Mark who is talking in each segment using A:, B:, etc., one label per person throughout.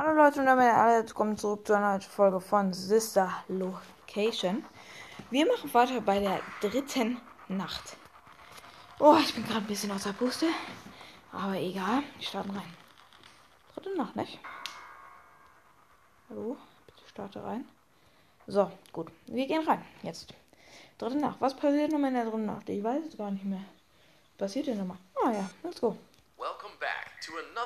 A: Hallo Leute und damit alle willkommen zurück zu einer neuen Folge von Sister Location. Wir machen weiter bei der dritten Nacht. Oh, ich bin gerade ein bisschen außer Puste. Aber egal, wir starten rein. Dritte Nacht, nicht? Hallo, bitte starte rein. So, gut. Wir gehen rein. Jetzt. Dritte Nacht. Was passiert nochmal in der dritten Nacht? Ich weiß es gar nicht mehr. Was passiert denn nochmal? Ah ja, let's go.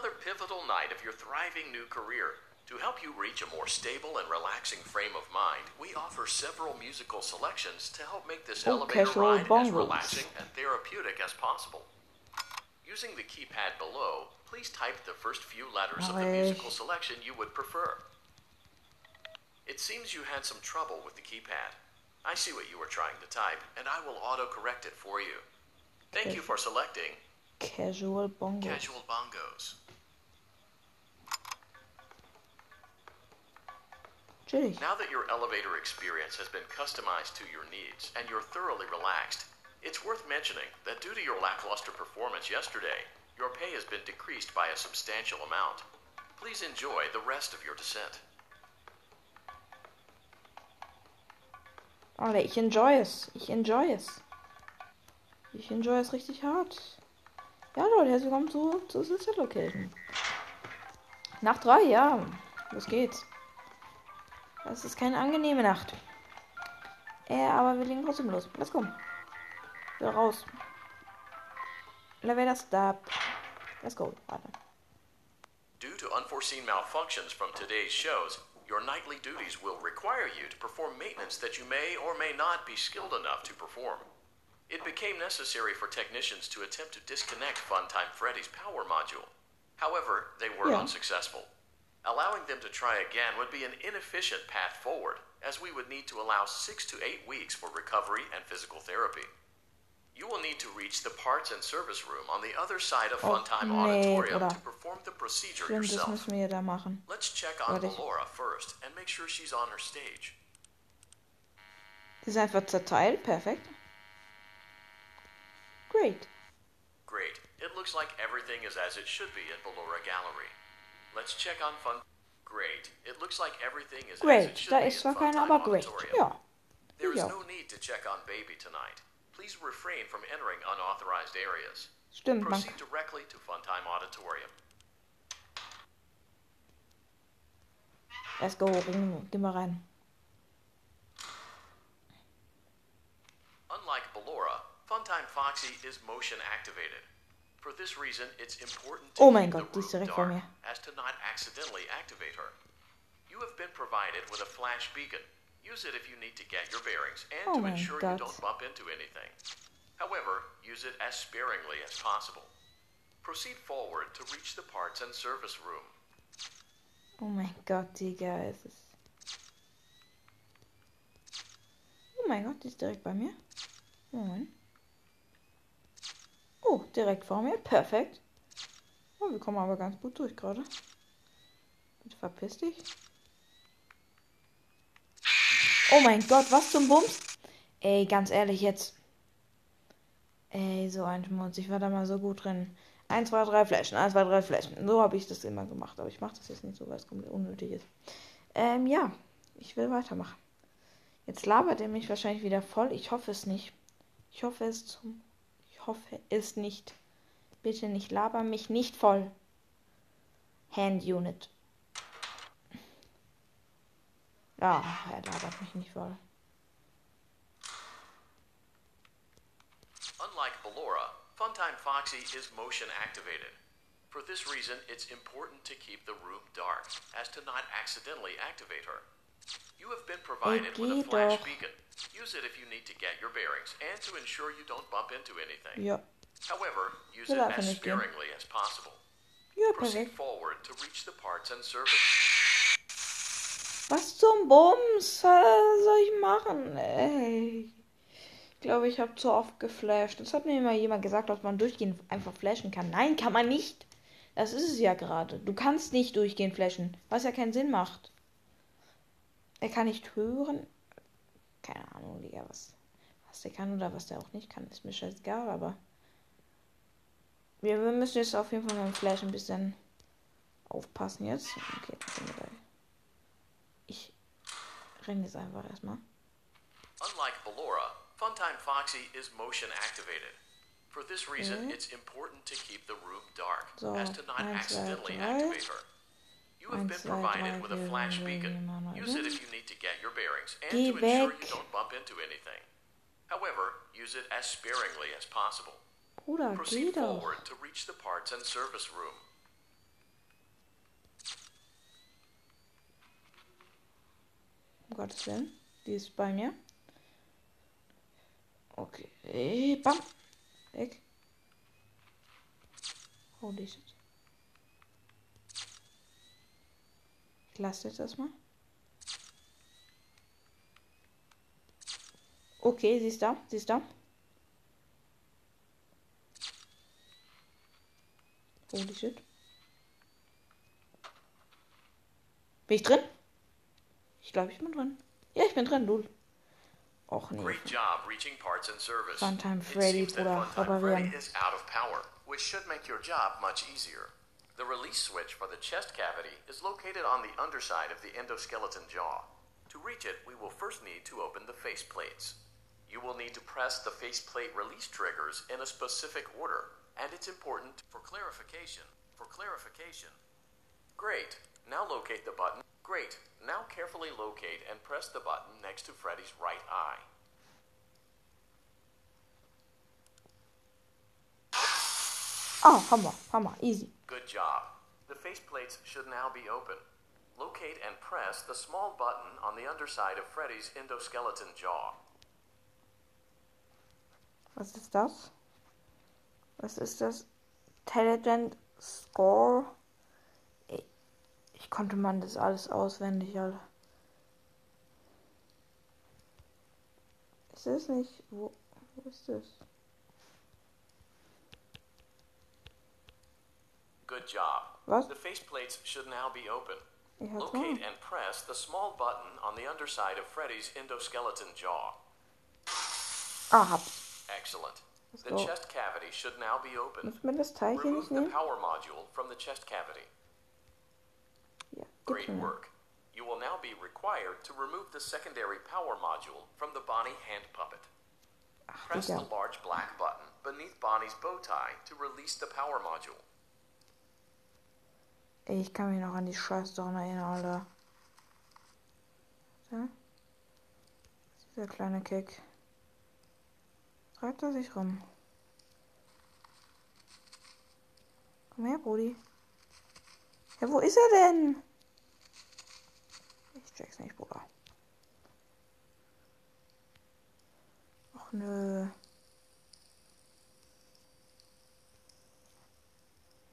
B: Welcome back to another pivotal night of your thriving new career. To help you reach a more stable and relaxing frame of mind, we offer several musical selections to help make this elevator ride as relaxing and therapeutic as possible. Using the keypad below, please type the first few letters of the musical selection you would prefer. It seems you had some trouble with the keypad. I see what you were trying to type, and I will auto-correct it for you. Thank you for selecting
A: Casual Bongo.
B: Casual Bongos.
A: Chillig.
B: Now that your elevator experience has been customized to your needs and you're thoroughly relaxed, it's worth mentioning that due to your lackluster performance yesterday, your pay has been decreased by a substantial amount. Please enjoy the rest of your descent.
A: Alter, ich enjoy es. Ich enjoy es. Ich enjoy es richtig hart. Ja, Leute, herzlich willkommen zu, zu Sister Location. Nach drei, ja. Los geht's. Das ist keine angenehme Nacht. Äh, aber wir legen trotzdem los. Let's go. Wieder raus. Elevator stop. Let's go. Warte.
B: Due to unforeseen malfunctions from today's shows, your nightly duties will require you to perform maintenance that you may or may not be skilled enough to perform. It became necessary for technicians to attempt to disconnect Funtime Freddy's power module. However, they were
A: Yeah.
B: unsuccessful. Allowing them to try again would be an inefficient path forward, as we would need to allow six to eight weeks for recovery and physical therapy. You will need to reach the parts and service room on the other side of
A: Oh,
B: Funtime
A: nee,
B: Auditorium
A: Bruder.
B: to perform the procedure
A: Stimmt, das
B: yourself.
A: müssen wir da machen.
B: Let's check on Laura first and make sure she's on her stage.
A: Ist einfach zerteilt. Perfekt. Great.
B: Great. It looks like everything is as it should be at Ballora Gallery. Let's check on Fun. Great. It looks like everything is as it
A: Great.
B: should
A: Da
B: be
A: ist zwar
B: at
A: aber great. Ja.
B: There is no need to check on Baby tonight. Please refrain from entering unauthorized areas.
A: Stimmt, man.
B: Proceed directly to Funtime Auditorium.
A: Let's go. Gehen wir rein.
B: Unlike Ballora, Funtime Foxy is motion activated. For this reason, it's important to
A: Oh mein Gott, die ist direkt vor mir.
B: as to not accidentally activate her. You have been provided with a flash beacon. Use it if you need to get your bearings and
A: Oh
B: to ensure
A: Gott.
B: you don't bump into anything. However, use it as sparingly as possible. Proceed forward to reach the parts and service room.
A: Oh mein Gott, Digga, es ist. Oh mein Gott, die ist direkt bei mir. Moment. Oh, direkt vor mir. Perfekt. Oh, wir kommen aber ganz gut durch gerade. Bitte verpiss dich. Oh mein Gott, was zum Bums? Ey, ganz ehrlich jetzt. Ey, so ein Schmutz. Ich war da mal so gut drin. 1, 2, 3 Flaschen, 1, 2, 3 Flaschen. So habe ich das immer gemacht. Aber ich mache das jetzt nicht so, weil es komplett unnötig ist. Ähm, ja. Ich will weitermachen. Jetzt labert er mich wahrscheinlich wieder voll. Ich hoffe es nicht. Ich hoffe es zum. Ich hoffe es nicht. Bitte nicht laber mich nicht voll. Hand Unit. Ja, er labert mich nicht voll.
B: Unlike Ballora, Funtime Foxy is motion activated. For this reason, it's important to keep the room dark as to not accidentally activate her. You have been provided with a
A: geh
B: flash
A: doch.
B: beacon. Use it if you need to get your bearings and to ensure you don't bump into anything.
A: Ja.
B: However, use
A: Will
B: it as sparingly as possible.
A: Ja,
B: Proceed
A: perfekt.
B: forward to reach the parts and service.
A: Was zum Bums? Was soll ich machen? Ey. Ich glaube, ich habe zu oft geflasht. Das hat mir immer jemand gesagt, dass man durchgehend einfach flashen kann. Nein, kann man nicht. Das ist es ja gerade. Du kannst nicht durchgehend flashen, was ja keinen Sinn macht. Er kann nicht hören. Keine Ahnung, Digga, was, was der kann oder was der auch nicht kann. Ist mir scheißegal, aber. Wir, wir müssen jetzt auf jeden Fall mit dem Flash ein bisschen aufpassen jetzt. Okay, ich renne jetzt einfach erstmal.
B: Unlike Ballora, Funtime Foxy is motion activated. For this reason,
A: Okay.
B: it's important to keep the room dark,
A: So,
B: as to not accidentally activate her. You have been provided with a flash beacon.
A: sechs, sieben, acht,
B: Use it if you need to get your bearings and to ensure you don't bump into anything. However, use it as sparingly as possible.
A: Bruder,
B: Proceed forward to reach the parts and service room.
A: Um Gottes Willen. Die ist bei mir. Okay. Bam. Weg. Holy shit. Ich lasse jetzt erstmal. Okay, sie ist da. Sie ist da. Holy shit. Bin ich drin? Ich glaube, ich bin drin. Ja, ich bin drin, lul. Och nee.
B: Great job reaching parts and service.
A: Funtime Freddy, Bruder,
B: is out of power, which should make your job much easier. The release switch for the chest cavity is located on the underside of the endoskeleton jaw. To reach it, we will first need to open the face plates. You will need to press the faceplate release triggers in a specific order, and it's important for clarification. For clarification. Great. Now locate the button. Great. Now carefully locate and press the button next to Freddy's right eye.
A: Ah, Hammer, Hammer, easy.
B: Good job. The faceplates should now be open. Locate and press the small button on the underside of Freddy's endoskeleton jaw.
A: Was ist das? Was ist das? Intelligent Score. Ich, ich konnte man das alles auswendig, Alter. Ist das nicht. Wo, wo ist das?
B: Good job.
A: Was?
B: The faceplates should now be open. Locate and press the small button on the underside of Freddy's endoskeleton jaw.
A: Ah.
B: Excellent.
A: Let's
B: The
A: go.
B: chest cavity should now be open.
A: Muss man das Teil
B: Remove the power module from the chest cavity. Great work. You will now be required to remove the secondary power module from the Bonnie hand puppet.
A: Ach,
B: Press the large black button beneath Bonnie's bow tie to release the power module.
A: Ey, ich kann mich noch an die Scheiß daran erinnern, Alter. So. Dieser kleine Kick. Treibt er sich rum. Komm her, Brudi. Ja, wo ist er denn? Ich check's nicht, Bruder. Och nö.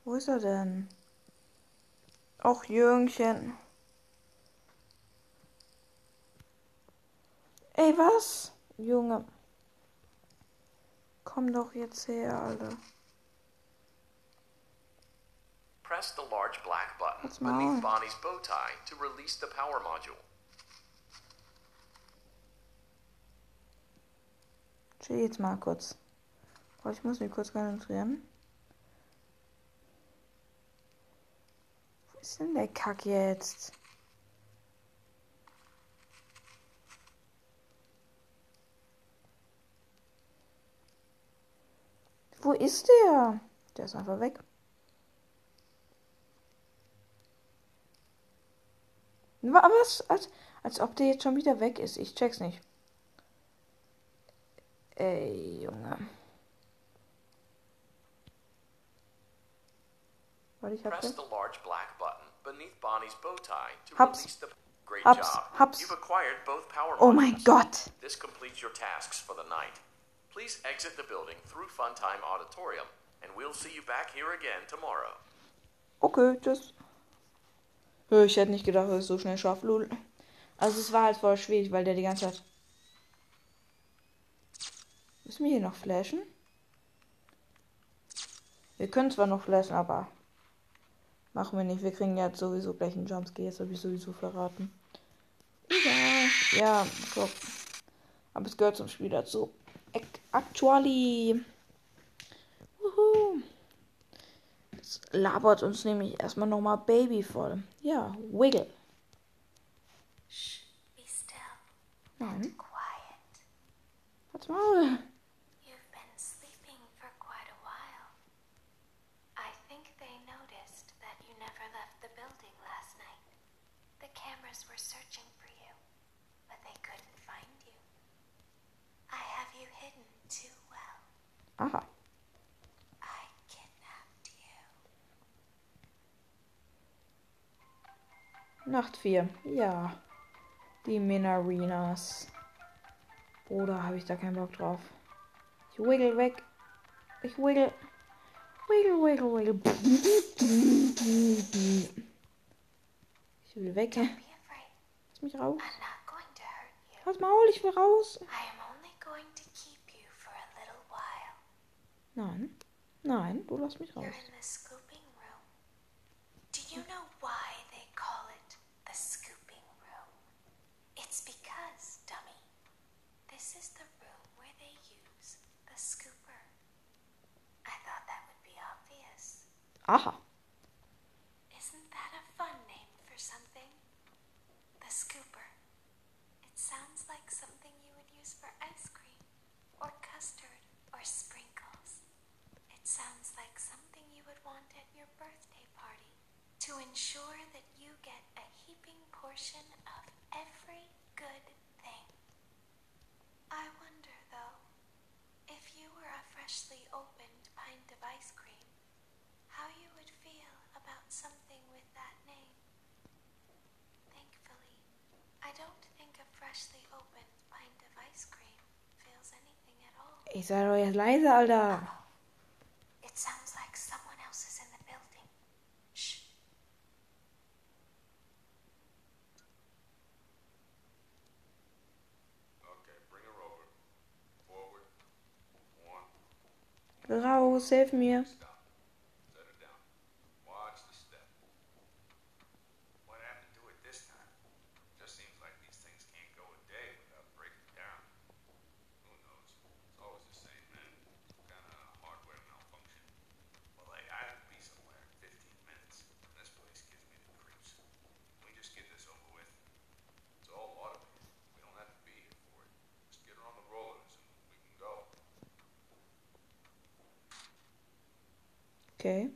A: Wo ist er denn? Och, Jüngchen. Ey, was? Junge. Komm doch jetzt her, Alter.
B: Press the large black button beneath? Bonnie's bow tie to release the power module.
A: Chill jetzt mal kurz. Ich muss mich kurz konzentrieren. Wo ist denn der Kack jetzt? Wo ist der? Der ist einfach weg. Wa- Was? Als, als ob der jetzt schon wieder weg ist. Ich check's nicht. Ey, Junge. Warte, ich hab's
B: Press
A: jetzt.
B: the large black button beneath Bonnie's bow tie to
A: Hab's.
B: release the. Great
A: Hab's.
B: job.
A: Hab's.
B: You've acquired both power
A: Oh mein. Gott.
B: This completes your tasks for the night. Please exit the building through Funtime Auditorium, and we'll see you back here again tomorrow.
A: Okay, tschüss. Hö, Ich hätte nicht gedacht, dass ich es so schnell schaffe, lul. Also es war halt voll schwierig, weil der die ganze Zeit... Müssen wir hier noch flashen? Wir können zwar noch flashen, aber... Machen wir nicht. Wir kriegen jetzt sowieso gleich einen Jumpscare. Jetzt habe ich sowieso verraten. Egal. Ja, guck. Aber es gehört zum Spiel dazu. Ac- Actually. Wuhu. Jetzt labert uns nämlich erstmal nochmal Baby voll. Ja, Wiggle.
C: Shh, be still
A: Nein.
C: quiet.
A: Halt's Maul.
C: You've been sleeping for quite a while. I think they noticed that you never left the building last night. Cameras were searching for you, but they couldn't find you. I have you hidden too well.
A: Aha.
C: I kidnapped you.
A: Nacht 4. Ja. Die Minarinas. Oder habe ich da keinen Bock drauf? Ich wiggle weg. Ich wiggle. Wiggle, wiggle, wiggle. Ich will weg. Lass mich raus. Halt's Maul, ich will raus. Nein. Nein, du lass mich raus.
C: You know it because, dummy, this is the room where they use the scooper. I thought that would be obvious.
A: Aha.
C: Isn't that a fun name for something? The scooper. It sounds like something you would use for ice cream, or custard, or sprinkles. It sounds like something you would want at your birthday party to ensure that you get a heaping portion of every good thing. I wonder, though, if you were a freshly opened pint of ice cream, how you would feel about something with that name. Thankfully, I don't think a freshly opened pint of ice cream feels anything at all.
A: Ich sei doch jetzt leise, Alter.
C: It sounds like someone else is in the building. Shh.
D: Okay, bring her over. Forward. One.
A: Raus, hilf mir.
D: Stop. Set her down. Watch the step. What happened to it this time? Just seems like these things can't go a day without breaking down. Who knows? It's always the same, man. Kind of hardware malfunction. Well, hey, I have to be somewhere in 15 minutes. This place gives me the creeps. Can we just get this over with? It's all automated. We don't have to be here for it. Just get her on the rollers and we can go.
A: Okay.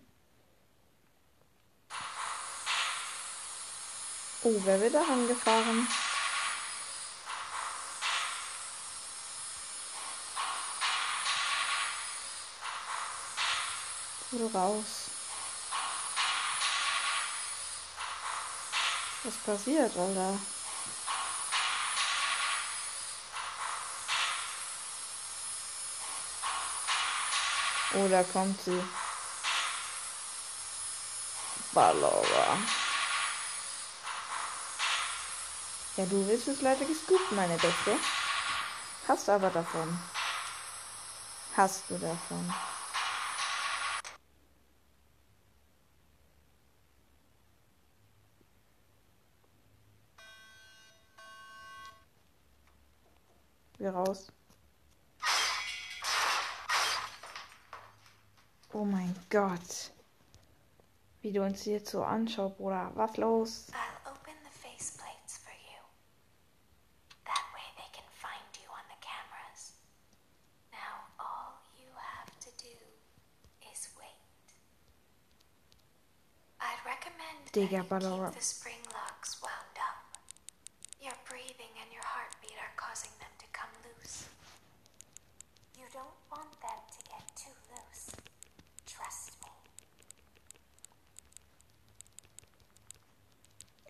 A: Oh, wer wird da angefahren? Oder raus. Was passiert, Alter? Oh, kommt sie. Ballora. Ja, du willst es leider gescoopt, meine Beste. Hast aber davon. Hast du davon. Wir raus. Oh mein Gott. Wie du uns jetzt so anschaust, Bruder. Was los?
C: I'll open the faceplates for you. That way they can find you on the cameras. Now all you have to do is wait. I'd recommend that you keep the spring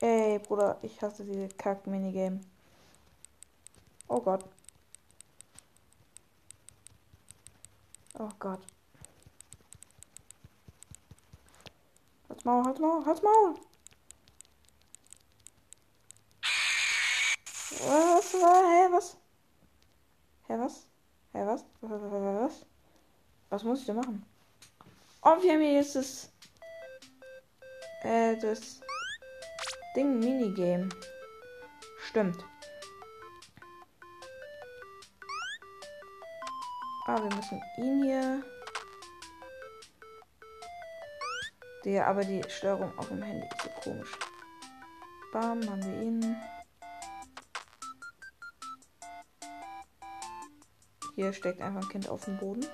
A: Ey, Bruder, ich hasse diese Kack-Minigame. Oh Gott. Oh Gott. Halt's Maul, halt's Maul, halt's Maul! Was war? Hä, was? Hä, was? Hä, was? Was, was, muss ich da machen? Oh, wir haben jetzt das. Äh, das. Ding Minigame. Stimmt. Ah, wir müssen ihn hier. Der, aber die Steuerung auf dem Handy ist so komisch. Bam, haben wir ihn. Hier steckt einfach ein Kind auf dem Boden.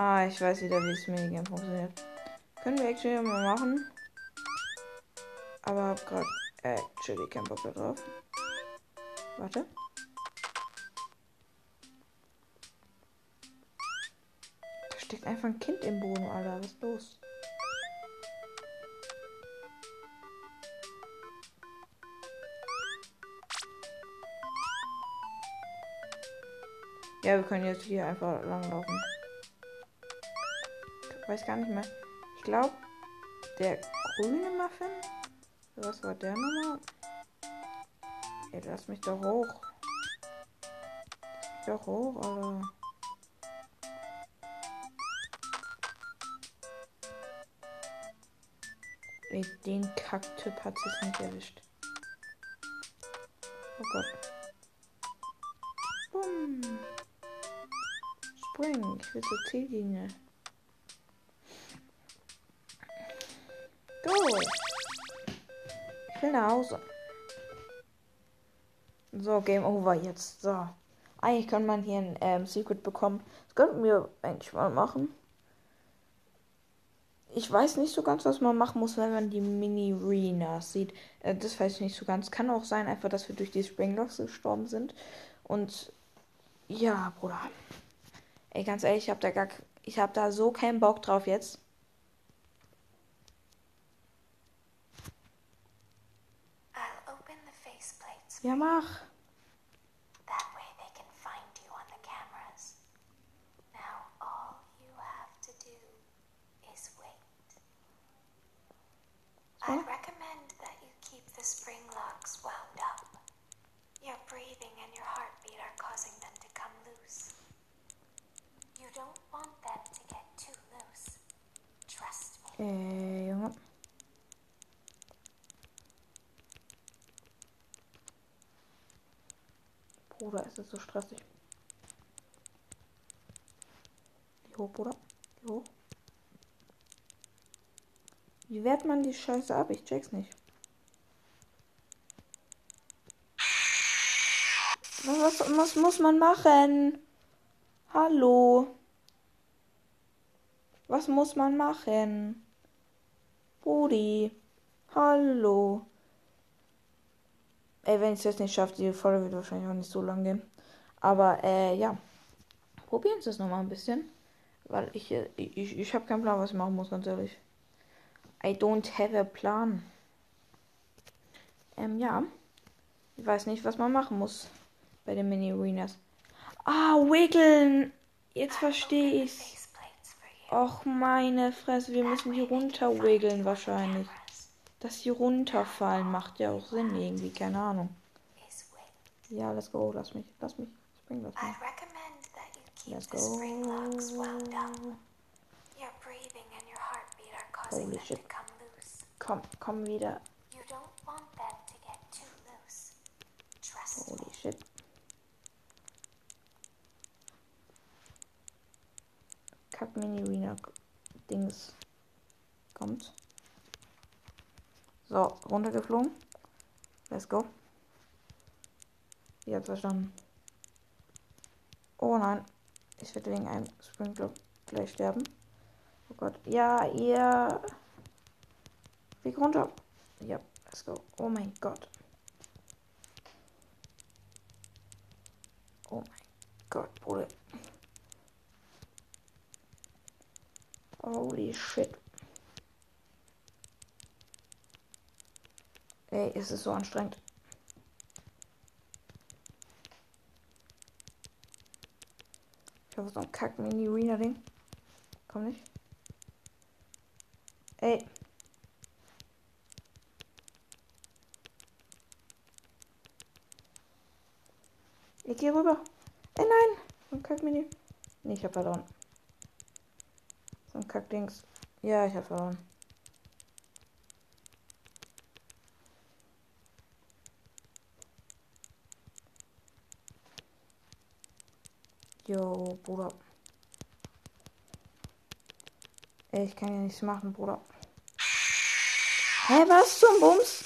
A: Ah, ich weiß wieder, wie das Minigame funktioniert. Können wir actually mal machen. Aber hab grad actually keinen Bock da drauf. Warte. Da steckt einfach ein Kind im Boden, Alter. Was ist los? Ja, wir können jetzt hier einfach langlaufen. Weiß gar nicht mehr. Ich glaube, der grüne Muffin. Was war der nochmal? Ey, lass mich doch hoch. Lass mich doch hoch, Alter. Ey, den Kacktyp hat sich nicht erwischt. Oh Gott. Bumm. Spring. Ich will zur Ziellinie. Go. Ich will nach Hause. So, Game Over jetzt. So. Eigentlich kann man hier ein ähm, Secret bekommen. Das könnten wir eigentlich mal machen. Ich weiß nicht so ganz, was man machen muss, wenn man die Mini-Arenas sieht. Äh, das weiß ich nicht so ganz. Kann auch sein, einfach, dass wir durch die Springlocks gestorben sind. Und ja, Bruder. Ey, ganz ehrlich, ich hab da gar, ich hab da so keinen Bock drauf jetzt. Ja, mach.
C: That way they can find you on the cameras. Now all you have to do is wait. I'd recommend that you keep the spring locks wound up. Your breathing and your heartbeat are causing them to come loose. You don't want them to get too loose. Trust me.
A: Äh, Bruder, ist das so stressig. Geh hoch, Bruder. Geh hoch. Wie wehrt man die Scheiße ab? Ich check's nicht. Was, was muss man machen? Hallo. Was muss man machen? Brudi. Hallo. Ey, wenn ich es jetzt nicht schaffe, die Folge wird wahrscheinlich auch nicht so lang gehen. Aber, äh, ja. Probieren Sie es nochmal ein bisschen. Weil ich, äh, ich, ich habe keinen Plan, was ich machen muss, ganz ehrlich. I don't have a plan. Ähm, ja. Ich weiß nicht, was man machen muss bei den Mini-Arenas. Ah, wiggeln. Jetzt verstehe ich's. Och, meine Fresse, wir müssen die runter wiggeln wahrscheinlich. Dass die runterfallen macht ja auch Sinn irgendwie, keine Ahnung. Ja, let's go, lass mich, lass mich. Spring, lass mich. Let's go. Holy shit. Komm, komm wieder.
C: You don't want them to get too loose. Trust me.
A: Holy shit. Kack Mini Arena Dings kommt. So, runtergeflogen. Let's go. Habt verstanden. Oh nein. Ich werde wegen einem Springblock gleich sterben. Oh Gott. Ja, ihr. Flieg runter. Ja, let's go. Oh mein Gott. Oh mein Gott, Bruder. Holy shit. Ey, es ist so anstrengend. Ich hoffe, so ein kack Mini-Arena-Ding. Komm nicht. Ey. Ich geh rüber. Ey, nein. So ein Kack-Mini. Nee, ich hab verloren. So ein Kack-Dings. Ja, ich hab verloren. Jo, Bruder. Ey, ich kann ja nichts machen, Bruder. Hä, was zum Bums?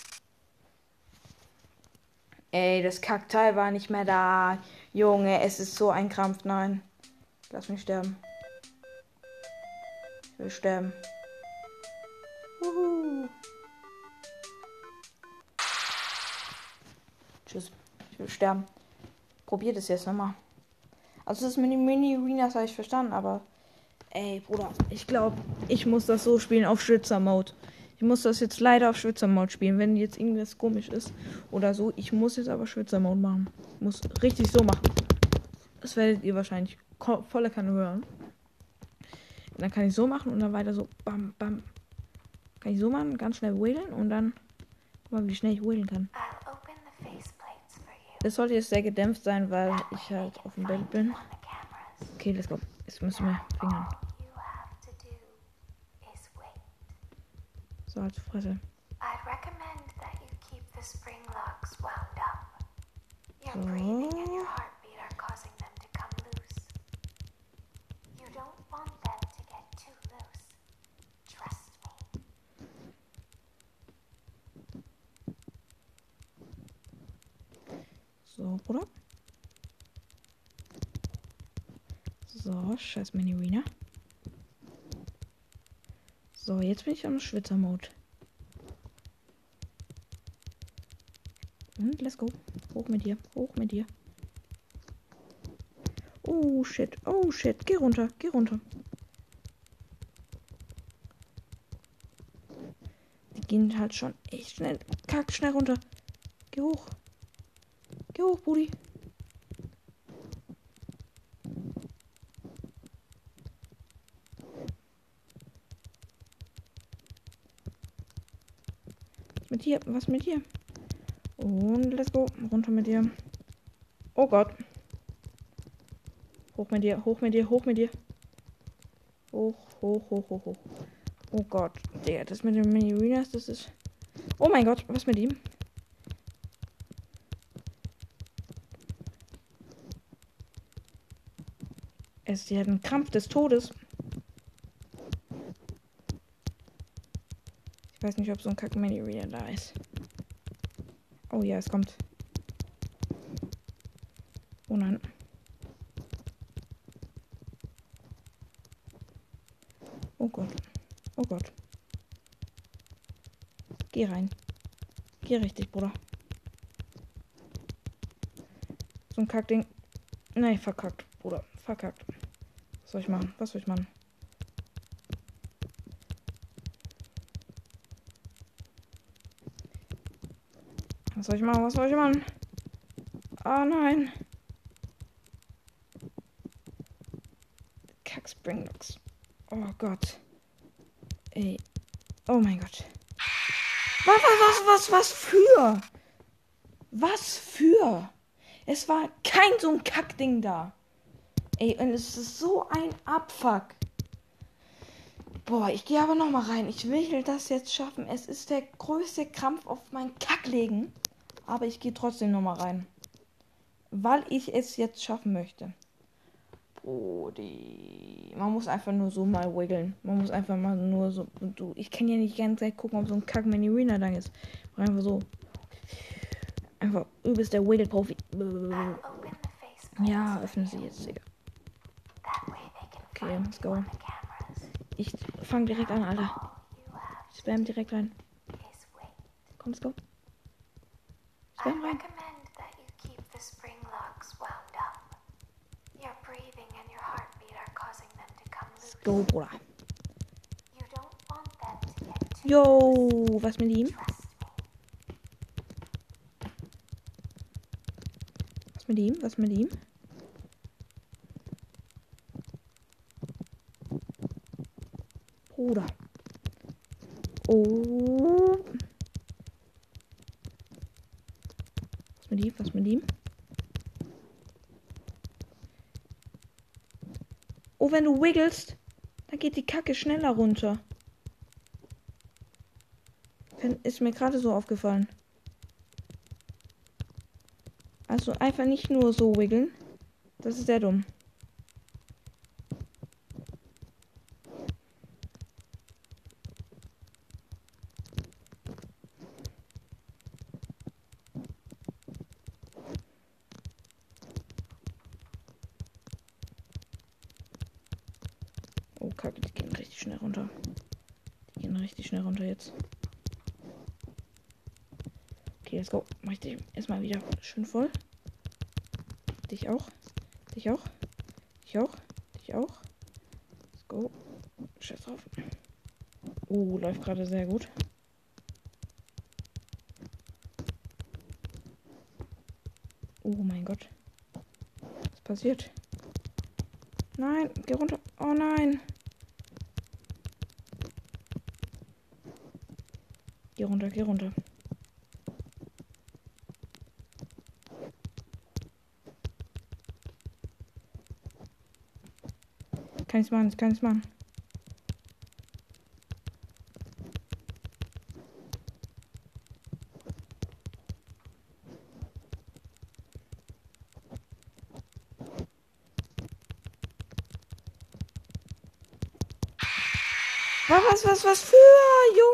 A: Ey, das Kackteil war nicht mehr da. Junge, es ist so ein Krampf. Nein. Lass mich sterben. Ich will sterben. Uhu. Tschüss. Ich will sterben. Probiert es jetzt nochmal. Also das Mini Mini Arenas habe ich verstanden, aber ey, Bruder, ich glaube, ich muss das so spielen auf Schwitzer Mode. Ich muss das jetzt leider auf Schwitzer Mode spielen, wenn jetzt irgendwas komisch ist oder so. Ich muss jetzt aber Schwitzer Mode machen. Ich muss richtig so machen. Das werdet ihr wahrscheinlich volle Kanne hören. Dann kann ich so machen und dann weiter so bam bam. Kann ich so machen, ganz schnell wählen und dann guck mal, wie schnell ich wählen kann.
C: I'll open the faceplates for you.
A: Das sollte jetzt sehr gedämpft sein, weil ich halt auf dem Bett bin. Okay, let's go. Jetzt müssen wir fingern. So, halt Fresse.
C: I'd recommend that you keep the spring locks wound up. Your
A: So.
C: breathing and your heartbeat are causing them to come loose. You don't want them to get too loose. Trust me.
A: So, Bruder. So, scheiß Mini Arena. So, jetzt bin ich am Schwitzer-Mode. Und let's go. Hoch mit dir. Hoch mit dir. Oh shit. Oh shit. Geh runter. Geh runter. Die gehen halt schon echt schnell. Kack, schnell runter. Geh hoch. Geh hoch, Brudi. Was mit dir? Was mit dir? Und let's go. Runter mit dir. Oh Gott. Hoch mit dir, hoch mit dir, hoch mit dir. Hoch, hoch, hoch, hoch, hoch. Oh Gott. Der, das mit den Mini-Arenas, das ist. Oh mein Gott, was mit ihm? Es ist ja ein Krampf des Todes. Ich weiß nicht, ob so ein kack mini reader da ist. Oh ja, es kommt. Oh nein. Oh Gott. Oh Gott. Geh rein. Geh richtig, Bruder. So ein Kackding. Nein, verkackt, Bruder. Verkackt. Was soll ich machen? Was soll ich machen? Was soll ich machen? Was soll ich machen? Oh nein. Kack Springlocks. Oh Gott. Ey. Oh mein Gott. Was, was, was, was, was für? Was für? Es war kein so ein Kackding da. Ey, und es ist so ein Abfuck. Boah, ich gehe aber noch mal rein. Ich will das jetzt schaffen. Es ist der größte Krampf auf mein Kacklegen. Aber ich gehe trotzdem noch mal rein. Weil ich es jetzt schaffen möchte. Brody. Man muss einfach nur so mal wiggeln. Man muss einfach mal nur so. Du, ich kann ja nicht die ganze Zeit gucken, ob so ein kack mini arena da ist. Einfach so. Einfach übelst der Wiggle-Profi. Ja,
C: for
A: öffne
C: you.
A: sie jetzt, Digga.
C: That way they can
A: Okay, let's go. Ich fang direkt an, Alter. Ich spam direkt rein. Komm, let's go.
C: I
A: Spam rein.
C: recommend that you keep the spring locks wound up. Your breathing and your heartbeat are causing them to come loose.
A: Go, Bruder. Yo, was mit ihm? Was mit ihm? Was mit ihm? Bruder. Oh. Was mit ihm? Was mit ihm? Wenn du wiggelst, dann geht die Kacke schneller runter. Ist mir gerade so aufgefallen. Also einfach nicht nur so wiggeln. Das ist sehr dumm. Oh, kacke, die gehen richtig schnell runter. Die gehen richtig schnell runter jetzt. Okay, let's go. Mach ich dich erstmal wieder schön voll. Dich auch. Dich auch. Dich auch. Dich auch. Let's go. Scheiß drauf. Oh, läuft gerade sehr gut. Oh mein Gott. Was passiert? Nein, geh runter. Oh nein. Geh runter, geh runter. Kann ich's machen, ich kann ich's machen. Was, was, was für, Junge?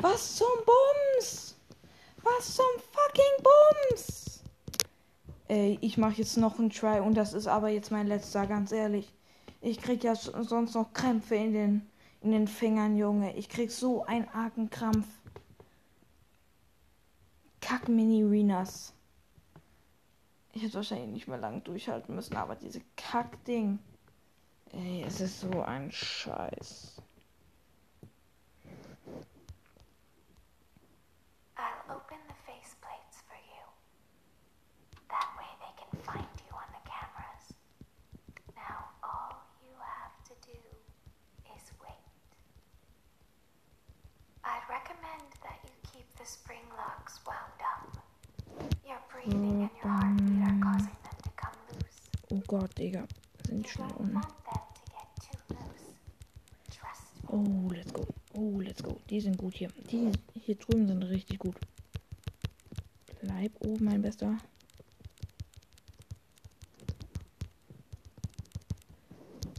A: Was zum Bums? Was zum fucking Bums? Ey, ich mache jetzt noch einen Try und das ist aber jetzt mein letzter, ganz ehrlich. Ich krieg ja sonst noch Krämpfe in den, in den Fingern, Junge. Ich krieg so einen argen Krampf. Kack Mini Renas. Ich hätte wahrscheinlich nicht mehr lange durchhalten müssen, aber diese Kack-Ding. Ey, es ist so ein Scheiß.
C: I'll open the faceplates for you. That way they can find you on the cameras. Now all you have to do is wait. I'd recommend that you keep the spring locks wound up. Your breathing and your heartbeat are causing them to come loose.
A: Oh Gott, Digga. Sind
C: You
A: schnell
C: don't
A: unten. Oh, let's go. Oh, let's go. Die sind gut hier. Die hier drüben sind richtig gut. Bleib oben, mein Bester.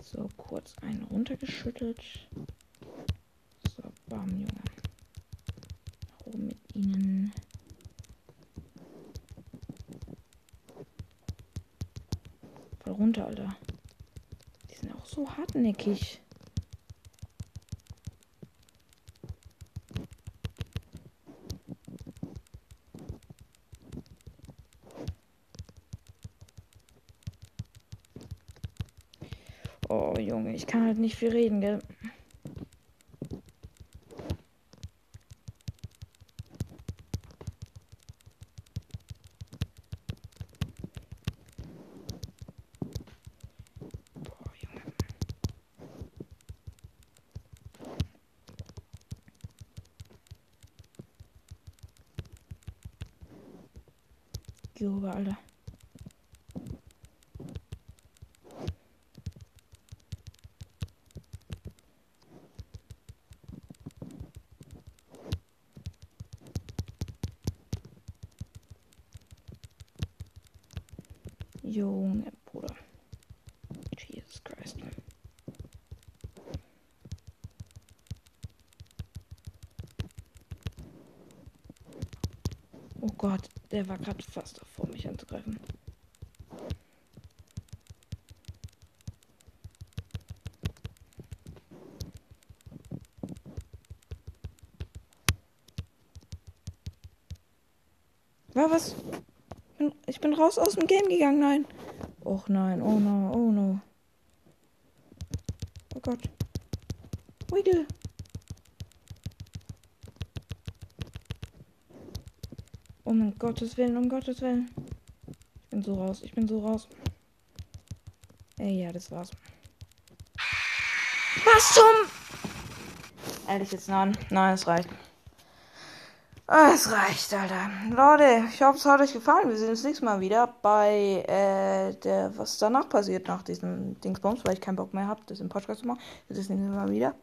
A: So, kurz einen runtergeschüttelt. So, bam, Junge. Nach oben mit ihnen. Voll runter, Alter. Die sind auch so hartnäckig. Oh, Junge, ich kann halt nicht viel reden, gell? Boah, Junge. Geh rüber, Alter. Junge Bruder. Jesus Christ. Oh Gott, der war gerade fast davor, mich anzugreifen. War was? Ich bin raus aus dem Game gegangen, nein. Och nein, oh no, oh no. Oh Gott. Wiggle. Um Gottes Willen, um Gottes Willen. Ich bin so raus, ich bin so raus. Ey, ja, das war's. Was zum... Ehrlich jetzt, nein. Nein, es reicht. Ah, Es reicht, Alter. Leute, ich hoffe, es hat euch gefallen. Wir sehen uns nächstes Mal wieder bei äh, der, was danach passiert nach diesem Dingsbums, weil ich keinen Bock mehr habe, das im Podcast zu machen. Wir sehen uns nächstes Mal wieder.